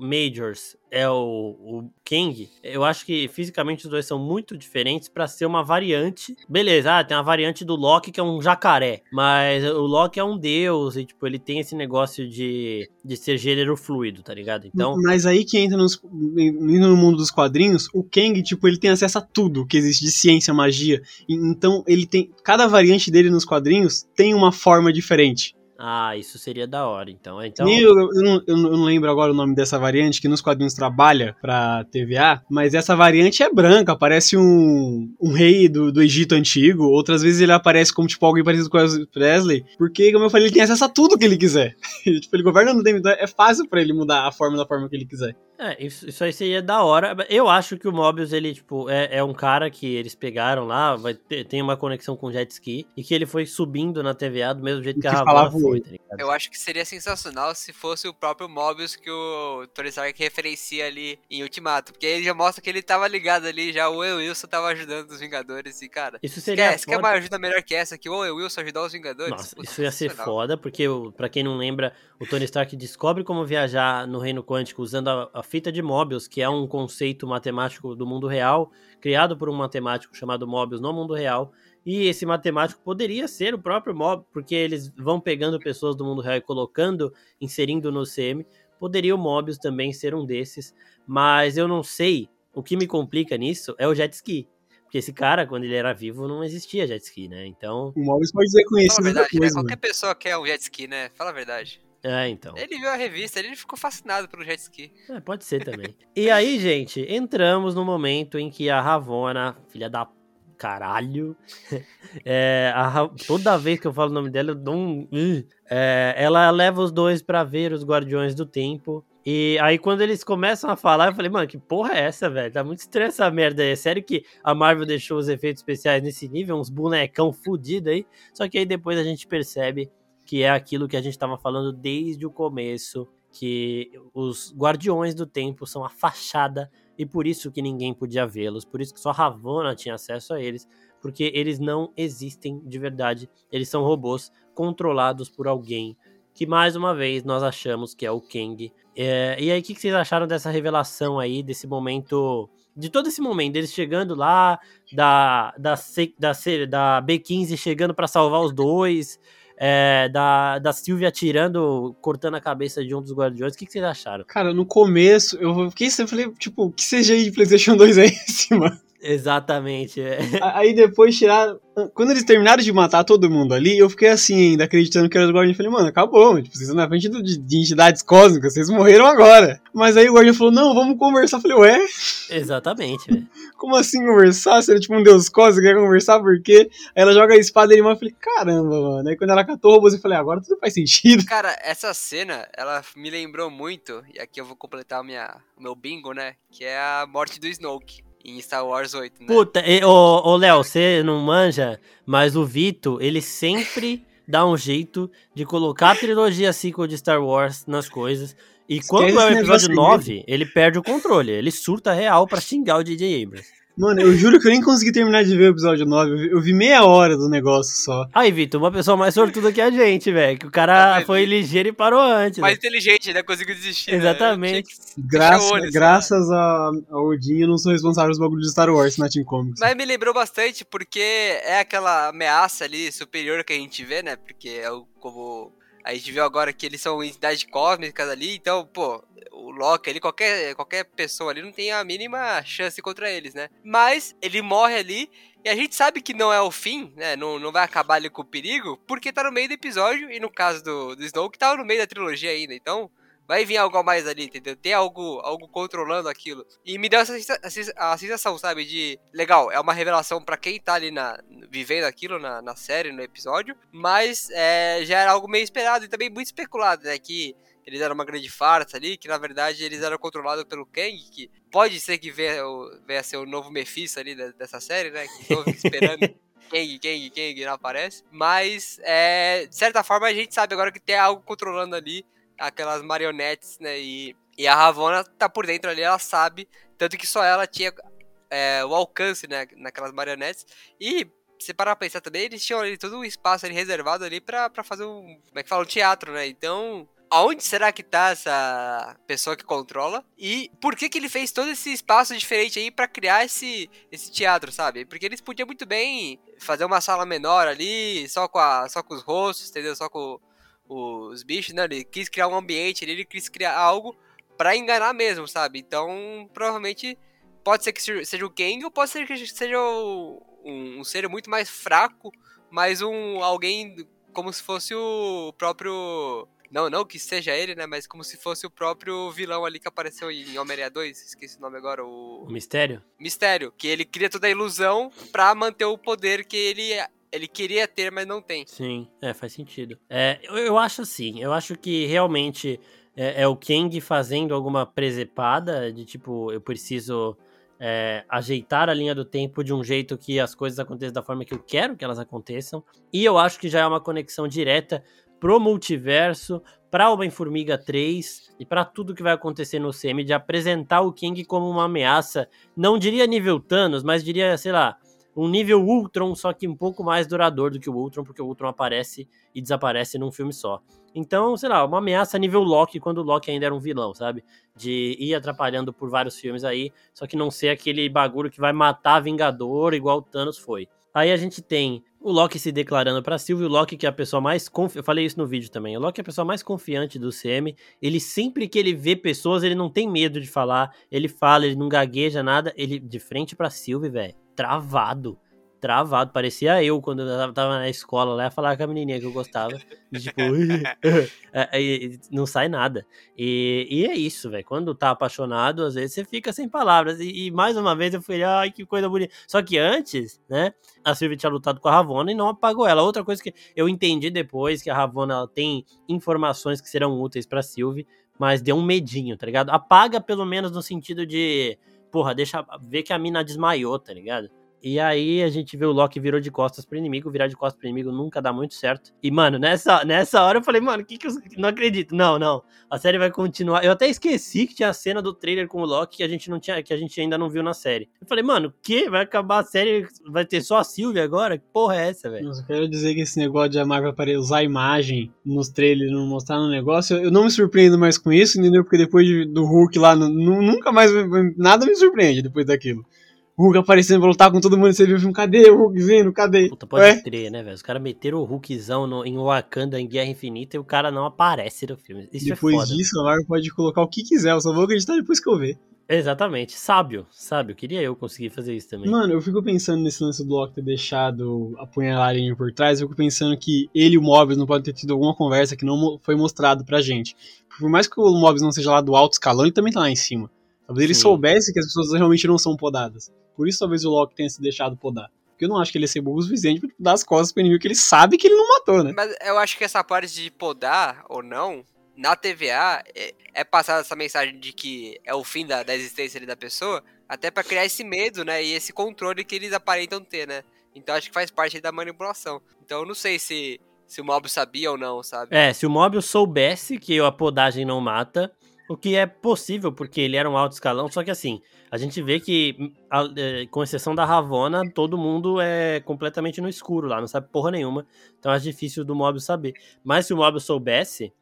É o, o Kang, eu acho que fisicamente os dois são muito diferentes pra ser uma variante. Beleza, ah, tem uma variante do Loki que é um jacaré, mas o Loki é um deus e tipo ele tem esse negócio de, de ser gênero fluido, tá ligado? Então, Mas aí que entra nos, indo no mundo dos quadrinhos, o Kang, tipo, ele tem acesso a tudo que existe de ciência, magia. Então, ele tem. Cada variante dele nos quadrinhos tem uma forma diferente. Ah, isso seria da hora. Então, então Nem eu, eu, não, eu não lembro agora o nome dessa variante que nos quadrinhos trabalha pra TVA, mas essa variante é branca, parece um, um rei do, do Egito antigo. Outras vezes ele aparece como tipo alguém parecido com o Presley, porque, como eu falei, ele tem acesso a tudo que ele quiser. *laughs* tipo, ele governa no tempo, então é fácil pra ele mudar a forma da forma que ele quiser. É, isso, isso aí seria da hora. Eu acho que o Mobius, ele, tipo, é, é um cara que eles pegaram lá, vai ter, tem uma conexão com jet ski, e que ele foi subindo na TVA do mesmo jeito E que, que a Ravonna falava foi, oi. tá ligado? Eu acho que seria sensacional se fosse o próprio Mobius que o Tony Stark referencia ali em Ultimato. Porque aí ele já mostra que ele tava ligado ali, já o Owen Wilson tava ajudando os Vingadores. E, cara, Isso seria quer foda. uma ajuda melhor que essa, que o Owen Wilson ajudar os Vingadores? Nossa, Putz, isso ia ser foda, porque, pra quem não lembra, o Tony Stark descobre como viajar no reino quântico usando a, a fita de Mobius, que é um conceito matemático do mundo real, criado por um matemático chamado Mobius no mundo real. E esse matemático poderia ser o próprio Mobius, porque eles vão pegando pessoas do mundo real e colocando, inserindo no CM. Poderia o Mobius também ser um desses, mas eu não sei. O que me complica nisso é o jet ski. Porque esse cara, quando ele era vivo, não existia jet ski, né? Então. O Mobius pode ser Fala a conhecido verdade, né? depois, Qualquer mano. pessoa quer um jet ski, né? Fala a verdade. É, então. Ele viu a revista, ele ficou fascinado pelo jet ski. É, pode ser também. e aí, *laughs* gente, entramos no momento em que a Ravonna, filha da caralho, *laughs* é, a toda vez que eu falo o nome dela, eu dou um. É, ela leva os dois pra ver os Guardiões do Tempo. E aí, quando eles começam a falar, eu falei, mano, que porra é essa, velho? Tá muito estranha essa merda aí. É sério que a Marvel deixou os efeitos especiais nesse nível? Uns bonecão fudido aí. Só que aí depois a gente percebe que é aquilo que a gente tava falando desde o começo, que os Guardiões do Tempo são a fachada e por isso que ninguém podia vê-los, por isso que só Ravonna tinha acesso a eles, porque eles não existem de verdade, eles são robôs controlados por alguém que mais uma vez nós achamos que é o Kang. É, e aí, o que, que vocês acharam dessa revelação aí, desse momento, de todo esse momento, deles chegando lá, da, da, C- da, C- da B15 chegando pra salvar os dois, é, da, da Sylvia atirando, cortando a cabeça de um dos guardiões. O que, que vocês acharam? Cara, no começo, eu fiquei eu falei, tipo, que CGI de PlayStation 2 é esse, mano? Exatamente. É. Aí depois tiraram. Quando eles terminaram de matar todo mundo ali, eu fiquei assim ainda, acreditando que era os Guardiões. Falei, mano, acabou. Tipo, vocês estão na frente de, de, entidades cósmicas, vocês morreram agora. Mas aí o Guardião falou, não, vamos conversar. Eu falei, ué? Exatamente, velho. *laughs* Como assim conversar? Você é tipo um deus cósmico, quer conversar por quê? Aí ela joga a espada e ele eu falei, caramba, mano. Aí quando ela catou o robô, eu falei, agora tudo faz sentido. *laughs* Cara, essa cena, ela me lembrou muito, e aqui eu vou completar minha, o meu bingo, né? Que é a morte do Snoke em Star Wars 8, né? Puta, e, ô, ô Léo, você não manja, mas o Vito, ele sempre *laughs* dá um jeito de colocar a trilogia sequel de Star Wars nas coisas. E quando é o episódio 9, ele perde o controle. Ele surta real pra xingar o DJ Abrams. Mano, eu juro que eu nem consegui terminar de ver o episódio 9. Eu vi, eu vi meia hora do negócio só. Aí, Vitor, uma pessoa mais sortuda que a gente, velho. Que o cara é, foi ligeiro e parou antes. Mais né? inteligente, né? Conseguiu desistir. Né? Exatamente. Né? Graças, olho, graças a, a Odin, eu não sou responsável pelos bagulhos de Star Wars na Team Comics. Mas me lembrou bastante, porque é aquela ameaça ali superior que a gente vê, né? Porque é o, como a gente viu agora que eles são entidades cósmicas ali, então, pô, Loki ali, qualquer, qualquer pessoa ali não tem a mínima chance contra eles, né? Mas ele morre ali e a gente sabe que não é o fim, né? Não, não vai acabar ali com o perigo, porque tá no meio do episódio e no caso do, do Snow, que tava no meio da trilogia ainda, então vai vir algo a mais ali, entendeu? Tem algo, algo controlando aquilo. E me deu essa a sensação, sabe, de legal, é uma revelação para quem tá ali na, vivendo aquilo na, na série, no episódio, mas é, já era algo meio esperado e também muito especulado, né? Que eles eram uma grande farsa ali, que na verdade eles eram controlados pelo Kang, que pode ser que venha, venha a ser o novo Mephisto ali dessa série, né? Que tô esperando. *laughs* Kang, Kang, Kang não aparece. Mas, é, de certa forma, a gente sabe agora que tem algo controlando ali aquelas marionetes, né? E, e a Ravonna tá por dentro ali, ela sabe. Tanto que só ela tinha é, o alcance, né? Naquelas marionetes. E se parar pra pensar também, eles tinham ali todo um espaço ali reservado ali pra, pra fazer um. Como é que fala? Um teatro, né? Então. Aonde será que tá essa pessoa que controla? E por que que ele fez todo esse espaço diferente aí para criar esse, esse teatro, sabe? Porque eles podiam muito bem fazer uma sala menor ali, só com, a, só com os rostos, entendeu? Só com, os bichos, né? Ele quis criar um ambiente, ele quis criar algo para enganar mesmo, sabe? Então, provavelmente pode ser que seja o Kang ou pode ser que seja um, um ser muito mais fraco, mas um alguém como se fosse o próprio não, não que seja ele, né? Mas como se fosse o próprio vilão ali que apareceu em Homem-Aranha 2. Esqueci o nome agora. O... o Mistério? Mistério. Que ele cria toda a ilusão pra manter o poder que ele ele queria ter, mas não tem. Sim, é, faz sentido. É, eu, eu acho assim, eu acho que realmente é, é, o Kang fazendo alguma presepada de tipo, eu preciso é, ajeitar a linha do tempo de um jeito que as coisas aconteçam da forma que eu quero que elas aconteçam. E eu acho que já é uma conexão direta pro multiverso, para Homem-Formiga 3 e para tudo que vai acontecer no CM, de apresentar o King como uma ameaça, não diria nível Thanos, mas diria, sei lá, um nível Ultron, só que um pouco mais duradouro do que o Ultron, porque o Ultron aparece e desaparece num filme só. Então, sei lá, uma ameaça nível Loki, quando o Loki ainda era um vilão, sabe? De ir atrapalhando por vários filmes aí, só que não ser aquele bagulho que vai matar Vingador igual o Thanos foi. Aí a gente tem o Loki se declarando para Sylvie, o Loki que é a pessoa mais confiante, eu falei isso no vídeo também, o Loki é a pessoa mais confiante do CM, ele sempre que ele vê pessoas, ele não tem medo de falar, ele fala, ele não gagueja nada, ele de frente pra Sylvie, velho, travado. Travado, parecia eu quando eu tava na escola lá, falar com a menininha que eu gostava. E, tipo, *laughs* é, é, não sai nada. E, e é isso, velho. Quando tá apaixonado, às vezes você fica sem palavras. E, e, mais uma vez eu falei, ai, que coisa bonita. Só que antes, né, a Sylvie tinha lutado com a Ravonna e não apagou ela. Outra coisa que eu entendi depois, que a Ravonna ela tem informações que serão úteis pra Sylvie, mas deu um medinho, tá ligado? Apaga pelo menos no sentido de, porra, deixa ver que a mina desmaiou, tá ligado? E aí a gente vê o Loki virou de costas pro inimigo, virar de costas pro inimigo nunca dá muito certo. E, mano, nessa, nessa hora eu falei, mano, que que eu não acredito. Não, não. A série vai continuar. Eu até esqueci que tinha a cena do trailer com o Loki que a gente não tinha, que a gente ainda não viu na série. Eu falei, mano, que vai acabar a série, vai ter só a Sylvia agora? Que porra é essa, velho? Eu quero dizer que esse negócio de a Marvel usar imagem nos trailers, não mostrar no negócio, eu não me surpreendo mais com isso, entendeu? Porque depois do Hulk lá, nunca mais nada me surpreende depois daquilo. Hulk aparecendo pra lutar com todo mundo, você viu o filme, cadê o Hulk vindo, cadê? Puta, pode Ué? crer, né, velho? Os caras meteram o Hulkzão no, em Wakanda em Guerra Infinita e o cara não aparece no filme. Isso Depois é foda. disso, a Marvel pode colocar o que quiser, eu só vou acreditar depois que eu ver. Exatamente. Sábio, sábio. Queria eu conseguir fazer isso também. Mano, eu fico pensando nesse lance do Loki ter deixado a punhalarinha por trás, eu fico pensando que ele e o Mobius não podem ter tido alguma conversa que não foi mostrado pra gente. Por mais que o Mobius não seja lá do alto escalão, ele também tá lá em cima. Talvez ele Sim. soubesse que as pessoas realmente não são podadas. Por isso talvez o Loki tenha se deixado podar. Porque eu não acho que ele ia ser burro o suficiente pra dar as costas pro inimigo que ele sabe que ele não matou, né? Mas eu acho que essa parte de podar ou não, na TVA, é, é passada essa mensagem de que é o fim da, da existência ali da pessoa, até pra criar esse medo, né? E esse controle que eles aparentam ter, né? Então acho que faz parte aí da manipulação. Então eu não sei se, se o Mobius sabia ou não, sabe? É, se o Mobius soubesse que a podagem não mata, o que é possível, porque ele era um alto escalão, só que assim, a gente vê que, a- é, com exceção da Ravonna, todo mundo é completamente no escuro lá, não sabe porra nenhuma, então é difícil do Mobius saber. Mas se o Mobius soubesse,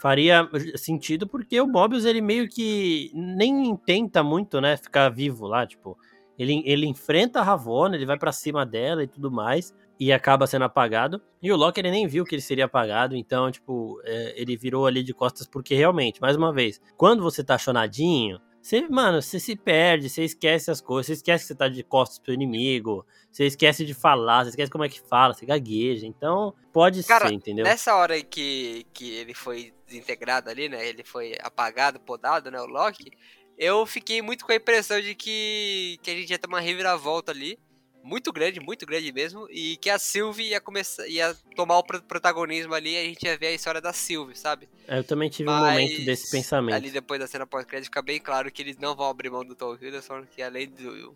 faria sentido, porque o Mobius, ele meio que nem tenta muito, né, ficar vivo lá, tipo... Ele, ele enfrenta a Ravonna, ele vai pra cima dela e tudo mais, e acaba sendo apagado. E o Loki ele nem viu que ele seria apagado, então, tipo, é, ele virou ali de costas porque realmente, mais uma vez, quando você tá chonadinho, você, mano, você se perde, você esquece as coisas, você esquece que você tá de costas pro inimigo, você esquece de falar, você esquece como é que fala, você gagueja. Então, pode Cara, ser, entendeu? Nessa hora que, que ele foi desintegrado ali, né? Ele foi apagado, podado, né? O Loki. Eu fiquei muito com a impressão de que, que a gente ia ter uma reviravolta ali. Muito grande, muito grande mesmo. E que a Sylvie ia começar, ia tomar o pro- protagonismo ali e a gente ia ver a história da Sylvie, sabe? Eu também tive um Mas momento desse pensamento. Ali depois da cena pós-crédito fica bem claro que eles não vão abrir mão do Tom Hiddleston, que além do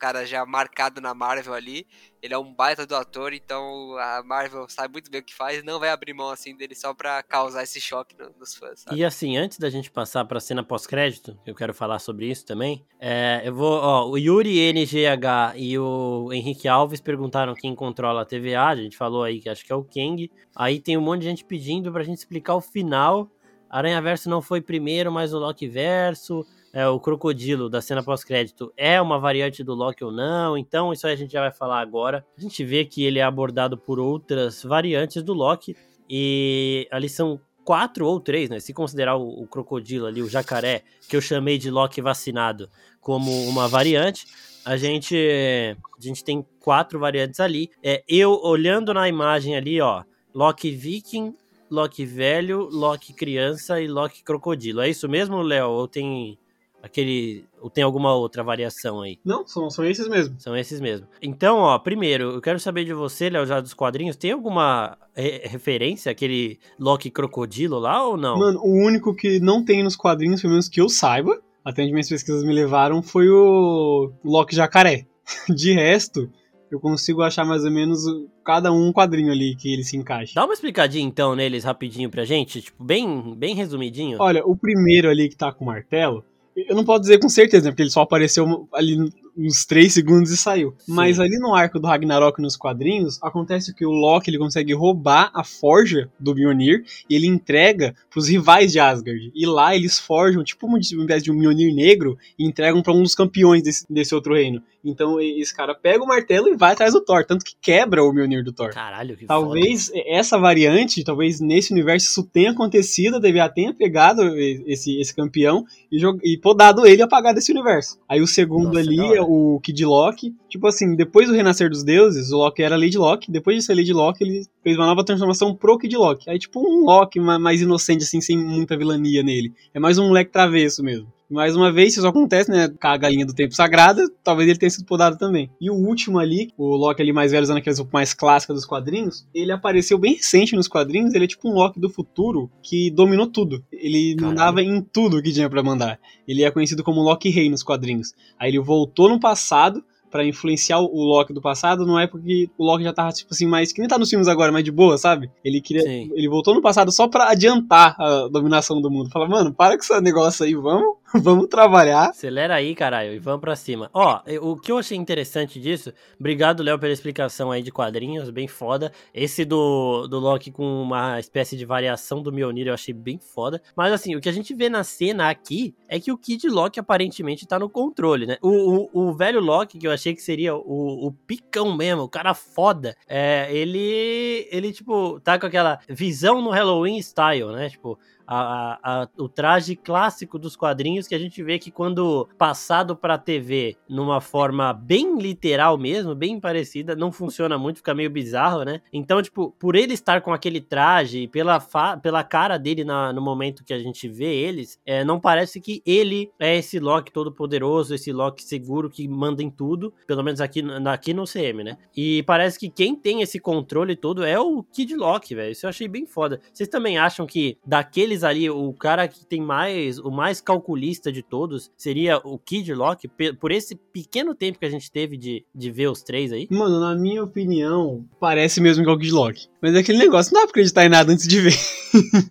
cara já marcado na Marvel ali, ele é um baita do ator, então a Marvel sabe muito bem o que faz, não vai abrir mão assim dele só pra causar esse choque no- nos fãs, sabe? E assim, antes da gente passar pra cena pós-crédito, eu quero falar sobre isso também. é, eu vou, ó, o Yuri NGH e o Henrique Alves perguntaram quem controla a TVA. A gente falou aí que acho que é o Kang. Aí tem um monte de gente pedindo pra gente explicar o final. Aranha Verso não foi primeiro, mas o Loki Verso. É, o crocodilo da cena pós-crédito é uma variante do Loki ou não, então isso aí a gente já vai falar agora. A gente vê que ele é abordado por outras variantes do Loki, e ali são quatro ou três, né? Se considerar o, o crocodilo ali, o jacaré, que eu chamei de Loki vacinado, como uma variante, a gente, a gente tem quatro variantes ali. É, eu olhando na imagem ali, ó, Loki viking, Loki velho, Loki criança e Loki crocodilo. É isso mesmo, Léo? Ou tem aquele, ou tem alguma outra variação aí? Não, são, são esses mesmo. São esses mesmo. Então, ó, primeiro, eu quero saber de você, Léo, já dos quadrinhos, tem alguma re- referência àquele Loki crocodilo lá ou não? Mano, o único que não tem nos quadrinhos, pelo menos que eu saiba, até onde minhas pesquisas me levaram, foi o Loki Jacaré. *laughs* De resto, eu consigo achar mais ou menos cada um quadrinho ali que ele se encaixa. Dá uma explicadinha então neles rapidinho pra gente, tipo, bem, bem resumidinho. Olha, o primeiro ali que tá com o martelo, eu não posso dizer com certeza, né? Porque ele só apareceu ali uns 3 segundos e saiu. Sim. Mas ali no arco do Ragnarok nos quadrinhos, acontece que o Loki ele consegue roubar a forja do Mjolnir e ele entrega pros rivais de Asgard. E lá eles forjam, tipo, uma espécie de um Mjolnir negro e entregam pra um dos campeões desse, desse outro reino. Então esse cara pega o martelo e vai atrás do Thor, tanto que quebra o Mjolnir do Thor. Caralho, que Talvez essa variante, talvez nesse universo isso tenha acontecido, a tenha pegado esse, esse campeão e, e podado ele e apagado esse universo. Aí o segundo Nossa, ali o Kid Loki. Tipo assim, depois do renascer dos deuses, o Loki era Lady Loki. Depois de ser Lady Loki, ele fez uma nova transformação pro Kid Loki. Aí tipo um Loki ma- mais inocente, assim, sem muita vilania nele. É mais um moleque travesso mesmo. Mais uma vez, isso acontece, né? Com a galinha do tempo sagrada, talvez ele tenha sido podado também. E o último ali, o Loki ali mais velho, usando aquelas roupas mais clássicas dos quadrinhos, ele apareceu bem recente nos quadrinhos, ele é tipo um Loki do futuro que dominou tudo. Ele Caralho. mandava em tudo que tinha pra mandar. Ele é conhecido como Loki Rei nos quadrinhos. Aí ele voltou no passado pra influenciar o Loki do passado, numa época que o Loki já tava, tipo assim, mais. Que nem tá nos filmes agora, mais de boa, sabe? Ele queria. Sim. Ele voltou no passado só pra adiantar a dominação do mundo. Fala, mano, para com esse negócio aí, vamos *laughs* vamos trabalhar. Acelera aí, caralho, e vamos pra cima. Ó, o que eu achei interessante disso, obrigado, Léo, pela explicação aí de quadrinhos, bem foda. Esse do, do Loki com uma espécie de variação do Mjolnir eu achei bem foda. Mas assim, o que a gente vê na cena aqui é que o Kid Loki aparentemente tá no controle, né? O, o, o velho Loki, que eu achei que seria o, o picão mesmo, o cara foda, é, ele, ele, tipo, tá com aquela visão no Halloween style, né? Tipo, a, a, o traje clássico dos quadrinhos que a gente vê que quando passado para TV numa forma bem literal mesmo, bem parecida, não funciona muito, fica meio bizarro, né? Então, tipo, por ele estar com aquele traje, pela, pela cara dele na, no momento que a gente vê eles, é, não parece que ele é esse Loki todo poderoso, esse Loki seguro que manda em tudo, pelo menos aqui, aqui no CM, né? E parece que quem tem esse controle todo é o Kid Loki, velho. Isso eu achei bem foda. Vocês também acham que daqueles deles ali, o cara que tem mais, o mais calculista de todos seria o Kid Loki, por esse pequeno tempo que a gente teve de, de ver os três aí? Mano, na minha opinião, parece mesmo que é o Kid Loki. Mas é aquele negócio, não dá pra acreditar em nada antes de ver.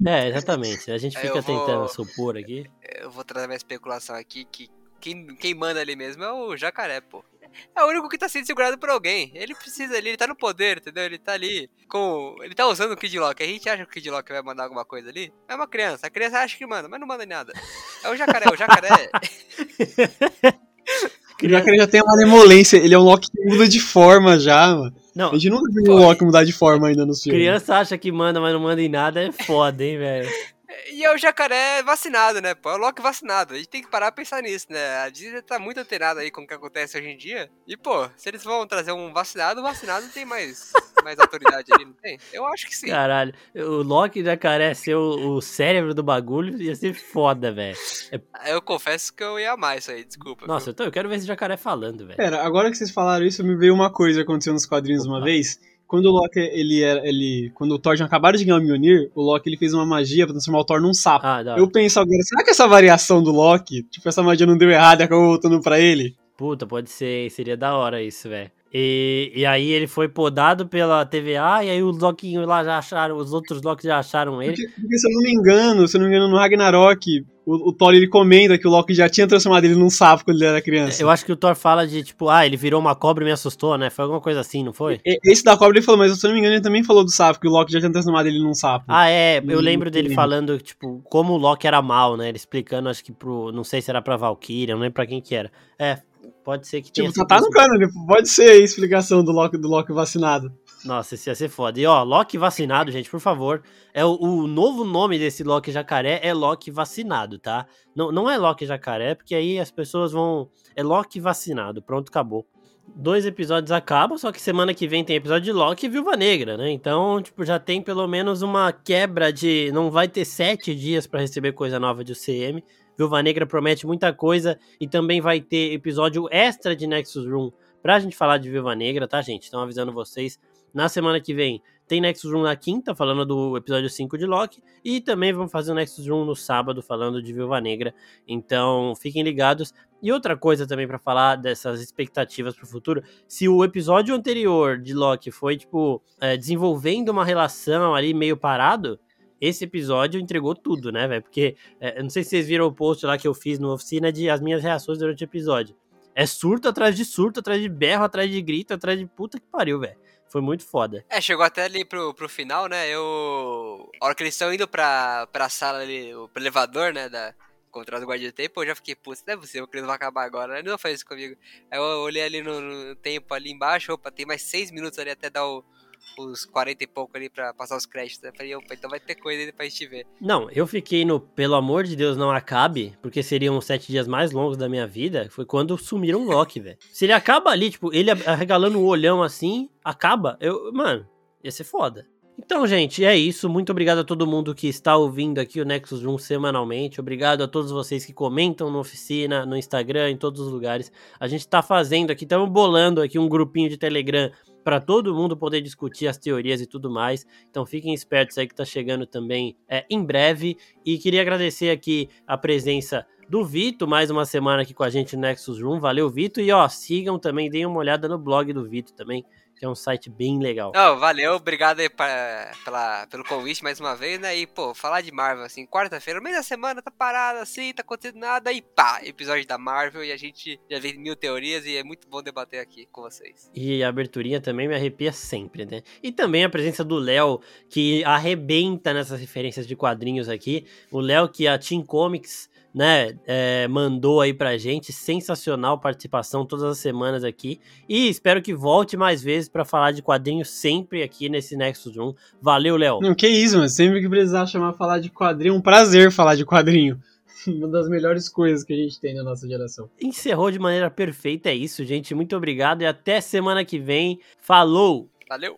É, exatamente. A gente fica vou... tentando supor aqui. Eu vou trazer minha especulação aqui que quem, quem manda ali mesmo é o jacaré, pô é o único que tá sendo segurado por alguém. Ele precisa ali, ele tá no poder, entendeu? Ele tá ali com. Ele tá usando o Kid Lock. A gente acha que o Kid Lock vai mandar alguma coisa ali. É uma criança. A criança acha que manda, mas não manda nada. É o jacaré, o jacaré. *laughs* O jacaré já tem uma malemolência, ele é um Loki que muda de forma já, mano. Não, a gente nunca viu o Loki mudar de forma ainda no filme. Criança acha que manda, mas não manda em nada, é foda, hein, velho. E é o jacaré vacinado, né? Pô, é o Loki vacinado. A gente tem que parar pra pensar nisso, né? A Disney tá muito antenada aí com o que acontece hoje em dia. E, pô, se eles vão trazer um vacinado, o vacinado tem mais, mais autoridade ali, não tem? Eu acho que sim. Caralho, o Loki jacaré ser o, o cérebro do bagulho ia ser foda, velho. É... Eu confesso que eu ia amar isso aí, desculpa. Nossa, então eu quero ver esse jacaré falando, velho. Pera, agora que vocês falaram isso, me veio uma coisa que aconteceu nos quadrinhos Opa. uma vez quando o Loki, ele era. Ele, quando o Thor tinha acabado de ganhar o Mjolnir, o Loki ele fez uma magia pra transformar o Thor num sapo. Ah, eu penso agora, será que essa variação do Loki, tipo, essa magia não deu errado e acabou voltando pra ele? Puta, pode ser, seria da hora isso, velho. E, e aí ele foi podado pela TVA, e aí os Loki lá já acharam, os outros Loki já acharam ele. Porque, porque, se eu não me engano, se eu não me engano, no Ragnarok, o, o, Thor ele comenta que o Loki já tinha transformado ele num sapo quando ele era criança. Eu acho que o Thor fala de tipo, ah, ele virou uma cobra e me assustou, né? Foi alguma coisa assim, não foi? Esse da cobra ele falou, mas se eu não me engano, ele também falou do sapo, que o Loki já tinha transformado ele num sapo. Ah, é, eu lembro dele falando, tipo, como o Loki era mal, né? Ele explicando, acho que pro. Não sei se era pra Valkyria, não lembro pra quem que era. É, Pode ser que tenha. Tipo, tá no cano, pode ser a explicação do Loki, do Loki vacinado. Nossa, isso ia ser foda. E ó, Loki vacinado, gente, por favor. É o, o, novo nome desse Loki jacaré é Loki vacinado, tá? Não, não é Loki jacaré, porque aí as pessoas vão. É Loki vacinado. Pronto, acabou. Dois episódios acabam, só que semana que vem tem episódio de Loki e Viúva Negra, né? Então, tipo, já tem pelo menos uma quebra de. Não vai ter sete dias para receber coisa nova de UCM. Viúva Negra promete muita coisa e também vai ter episódio extra de Nexus Room pra gente falar de Viúva Negra, tá, gente? Estão avisando vocês. Na semana que vem tem Nexus Room na quinta, falando do episódio 5 de Loki. E também vamos fazer o Nexus Room no sábado, falando de Viúva Negra. Então, fiquem ligados. E outra coisa também para falar dessas expectativas para o futuro, se o episódio anterior de Loki foi, tipo, é, desenvolvendo uma relação ali meio parado, esse episódio entregou tudo, né, velho? Porque é, não sei se vocês viram o post lá que eu fiz no oficina de as minhas reações durante o episódio. É surto atrás de surto, atrás de berro, atrás de grito, atrás de puta que pariu, velho. Foi muito foda. É, chegou até ali pro, pro final, né? Eu. A hora que eles estão indo pra, pra sala ali, pro elevador, né? Da, contra o do tempo, eu já fiquei, putz, não é possível que eles vão acabar agora, né? Não faz isso comigo. Aí eu olhei ali no, no tempo ali embaixo, opa, tem mais seis minutos ali até dar o, os 40 e pouco ali pra passar os créditos. Eu falei, opa, então vai ter coisa aí pra gente ver. Não, eu fiquei no pelo amor de Deus não acabe, porque seriam os sete dias mais longos da minha vida. Foi quando sumiram o Loki, velho. Se ele acaba ali, tipo, ele arregalando o olhão assim, acaba, eu, mano, ia ser foda. Então, gente, é isso. Muito obrigado a todo mundo que está ouvindo aqui o Nexus Room semanalmente. Obrigado a todos vocês que comentam na oficina, no Instagram, em todos os lugares. A gente está fazendo aqui, estamos bolando aqui um grupinho de Telegram para todo mundo poder discutir as teorias e tudo mais. Então fiquem espertos aí que tá chegando também é, em breve. E queria agradecer aqui a presença do Vito, mais uma semana aqui com a gente no Nexus Room. Valeu, Vito. E ó, sigam também, deem uma olhada no blog do Vito também, que é um site bem legal. Não, valeu, obrigado aí pra, pela, pelo convite mais uma vez, né? E, pô, falar de Marvel, assim, quarta-feira, no meio da semana, tá parado assim, tá acontecendo nada, e pá, episódio da Marvel, e a gente já vê mil teorias, e é muito bom debater aqui com vocês. E a aberturinha também me arrepia sempre, né? E também a presença do Léo, que arrebenta nessas referências de quadrinhos aqui. O Léo, que a Team Comics né, é, mandou aí pra gente. Sensacional participação todas as semanas aqui. E espero que volte mais vezes para falar de quadrinhos sempre aqui nesse Nexus 1. Valeu, Léo. Não, que isso, mano. Sempre que precisar chamar falar de quadrinho, um prazer falar de quadrinho. *laughs* Uma das melhores coisas que a gente tem na nossa geração. Encerrou de maneira perfeita, é isso, gente. Muito obrigado e até semana que vem. Falou! Valeu!